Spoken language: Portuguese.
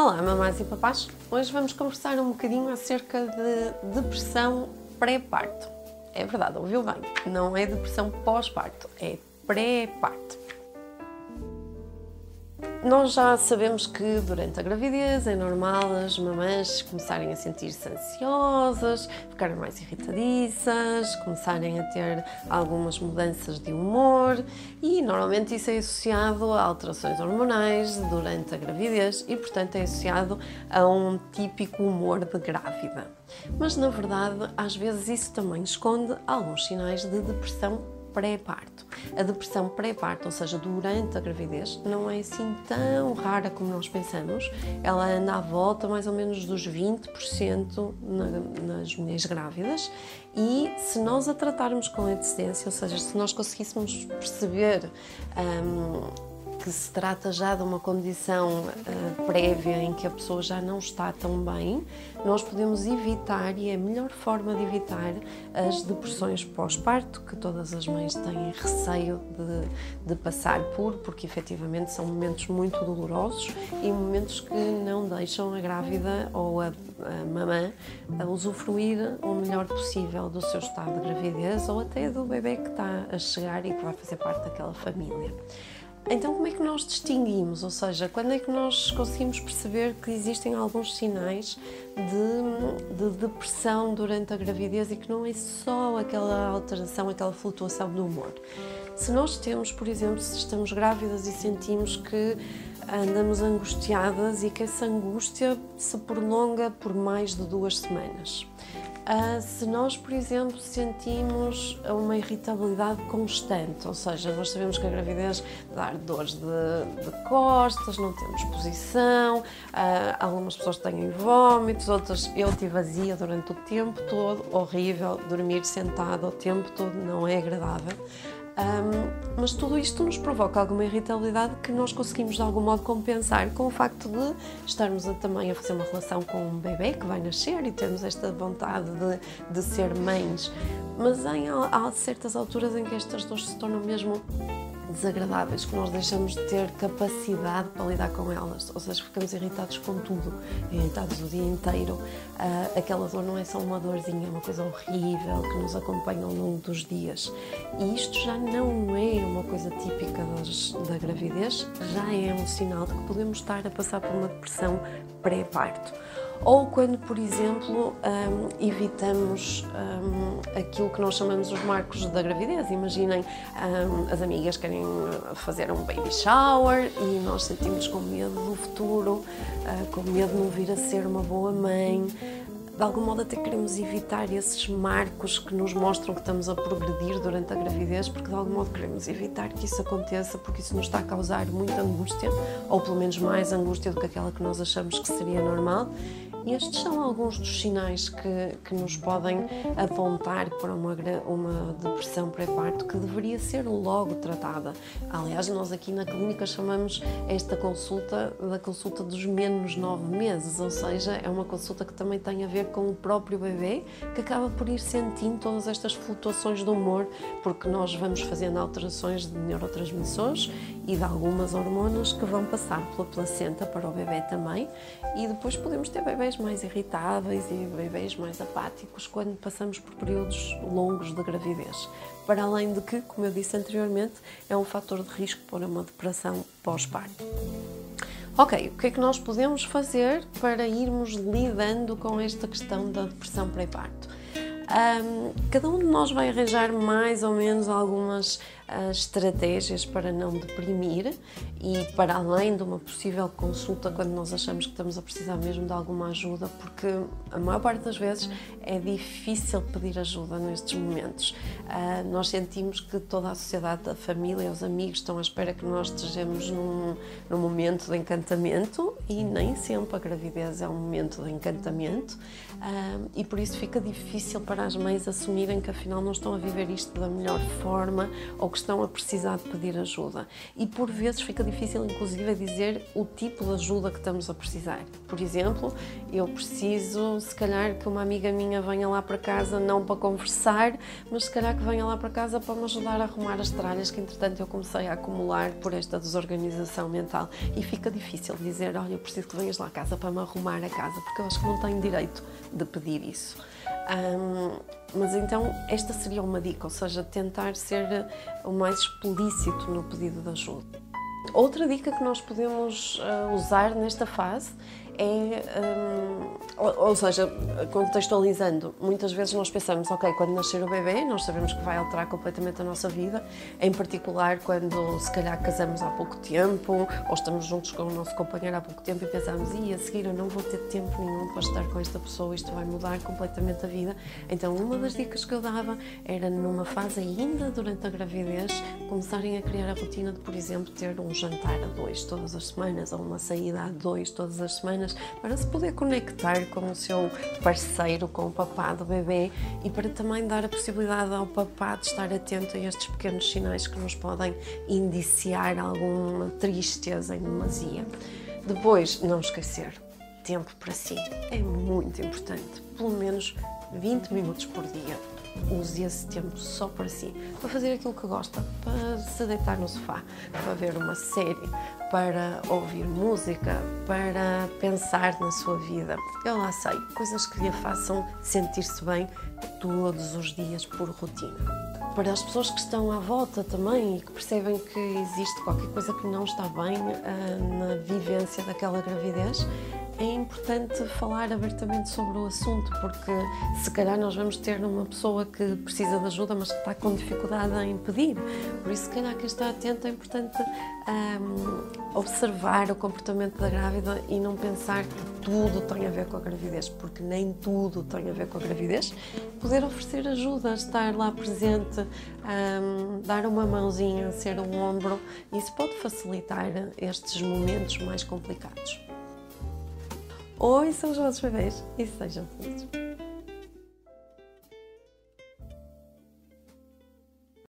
Olá, mamás e papás! Hoje vamos conversar um bocadinho acerca de depressão pré-parto. É verdade, ouviu bem? Não é depressão pós-parto, é pré-parto. Nós já sabemos que durante a gravidez é normal as mamães começarem a sentir-se ansiosas, ficarem mais irritadiças, começarem a ter algumas mudanças de humor e normalmente isso é associado a alterações hormonais durante a gravidez e, portanto, é associado a um típico humor de grávida. Mas na verdade, às vezes isso também esconde alguns sinais de depressão pré-parto. A depressão pré-parto, ou seja, durante a gravidez, não é assim tão rara como nós pensamos. Ela anda à volta mais ou menos dos 20% na, nas mulheres grávidas e se nós a tratarmos com antecedência, ou seja, se nós conseguíssemos perceber um, que se trata já de uma condição uh, prévia em que a pessoa já não está tão bem, nós podemos evitar, e é a melhor forma de evitar, as depressões pós-parto, que todas as mães têm receio de, de passar por, porque efetivamente são momentos muito dolorosos e momentos que não deixam a grávida ou a, a mamã a usufruir o melhor possível do seu estado de gravidez ou até do bebê que está a chegar e que vai fazer parte daquela família. Então, como é que nós distinguimos? Ou seja, quando é que nós conseguimos perceber que existem alguns sinais de, de, depressão durante a gravidez e que não é só aquela alteração, aquela flutuação do humor? Se nós temos, por exemplo, se estamos grávidas e sentimos que andamos angustiadas e que essa angústia se prolonga por mais de duas semanas. Uh, se nós, por exemplo, sentimos uma irritabilidade constante, ou seja, nós sabemos que a gravidez dá dores de, de costas, não temos posição, uh, algumas pessoas têm vômitos, outras eu tive vazia durante o tempo todo, horrível, dormir sentada o tempo todo não é agradável. Um, mas tudo isto nos provoca alguma irritabilidade que nós conseguimos de algum modo compensar com o facto de estarmos a, também a fazer uma relação com um bebê que vai nascer e termos esta vontade de, de ser mães. Mas em, há certas alturas em que estas dores se tornam mesmo desagradáveis que nós deixamos de ter capacidade para lidar com elas, ou seja, ficamos irritados com tudo, irritados o dia inteiro. Uh, aquela dor não é só uma dorzinha, é uma coisa horrível que nos acompanha ao longo dos dias. E isto já não é uma coisa típica das, da gravidez, já é um sinal de que podemos estar a passar por uma depressão pré-parto ou quando, por exemplo, um, evitamos um, aquilo que nós chamamos os marcos da gravidez. Imaginem, um, as amigas querem fazer um baby shower e nós sentimos com medo do futuro, uh, com medo de não vir a ser uma boa mãe. De algum modo, até queremos evitar esses marcos que nos mostram que estamos a progredir durante a gravidez, porque de algum modo queremos evitar que isso aconteça, porque isso nos está a causar muita angústia, ou pelo menos mais angústia do que aquela que nós achamos que seria normal. E estes são alguns dos sinais que, que nos podem apontar para uma, uma depressão pré-parto que deveria ser logo tratada. Aliás, nós aqui na clínica chamamos esta consulta da consulta dos menos nove meses, ou seja, é uma consulta que também tem a ver com o próprio bebê que acaba por ir sentindo todas estas flutuações do humor, porque nós vamos fazendo alterações de neurotransmissores e de algumas hormonas que vão passar pela placenta para o bebê também, e depois podemos ter bebês mais irritáveis e bebês mais apáticos quando passamos por períodos longos de gravidez. Para além de que, como eu disse anteriormente, é um fator de risco para uma depressão pós-parto. Ok, o que é que nós podemos fazer para irmos lidando com esta questão da depressão pré-parto? Um, cada um de nós vai arranjar mais ou menos algumas as estratégias para não deprimir e para além de uma possível consulta quando nós achamos que estamos a precisar mesmo de alguma ajuda, porque a maior parte das vezes é difícil pedir ajuda nestes momentos. Uh, nós sentimos que toda a sociedade, a família, os amigos estão à espera que nós estejamos num, num momento de encantamento e nem sempre a gravidez é um momento de encantamento uh, e por isso fica difícil para as mães assumirem que afinal não estão a viver isto da melhor forma ou que que estão a precisar de pedir ajuda. E por vezes fica difícil, inclusive, dizer o tipo de ajuda que estamos a precisar. Por exemplo, eu preciso, se calhar, que uma amiga minha venha lá para casa, não para conversar, mas se calhar que venha lá para casa para me ajudar a arrumar as tralhas que, entretanto, eu comecei a acumular por esta desorganização mental. E fica difícil dizer: Olha, eu preciso que venhas lá à casa para me arrumar a casa, porque eu acho que não tenho direito de pedir isso. Um, mas então esta seria uma dica, ou seja, tentar ser o mais explícito no pedido de ajuda. Outra dica que nós podemos uh, usar nesta fase é, um, ou, seja, contextualizando, muitas vezes nós pensamos, ok, quando nascer o bebê, nós sabemos que vai alterar completamente a nossa vida, em particular quando se calhar casamos há pouco tempo, ou estamos juntos com o nosso companheiro há pouco tempo e pensamos, e a seguir eu não vou ter tempo nenhum para estar com esta pessoa, isto vai mudar completamente a vida. Então, uma das dicas que eu dava era numa fase ainda durante a gravidez, começarem a criar a rotina de, por exemplo, ter um jantar a dois todas as semanas, ou uma saída a dois todas as semanas para se poder conectar com o seu parceiro, com o papá do bebê e para também dar a possibilidade ao papá de estar atento a estes pequenos sinais que nos podem indiciar alguma tristeza em demasia. Depois, não esquecer, tempo para si é muito importante, pelo menos 20 minutos por dia use esse tempo só para si, para fazer aquilo que gosta, para se deitar no sofá, para ver uma série, para ouvir música, para pensar na sua vida. Eu lá sei, coisas que lhe façam sentir-se bem todos os dias por rotina. Para as pessoas que estão à volta também e que percebem que existe qualquer coisa que não está bem uh, na vivência daquela gravidez, é importante falar abertamente sobre o assunto, porque se calhar nós vamos ter uma pessoa que precisa de ajuda, mas que está com dificuldade em pedir. Por isso, se calhar, quem está atento é importante um, observar o comportamento da grávida e não pensar que tudo tem a ver com a gravidez, porque nem tudo tem a ver com a gravidez. Poder oferecer ajuda, estar lá presente, um, dar uma mãozinha, ser um ombro, isso pode facilitar estes momentos mais complicados. Oi, são os vossos bebês e sejam felizes.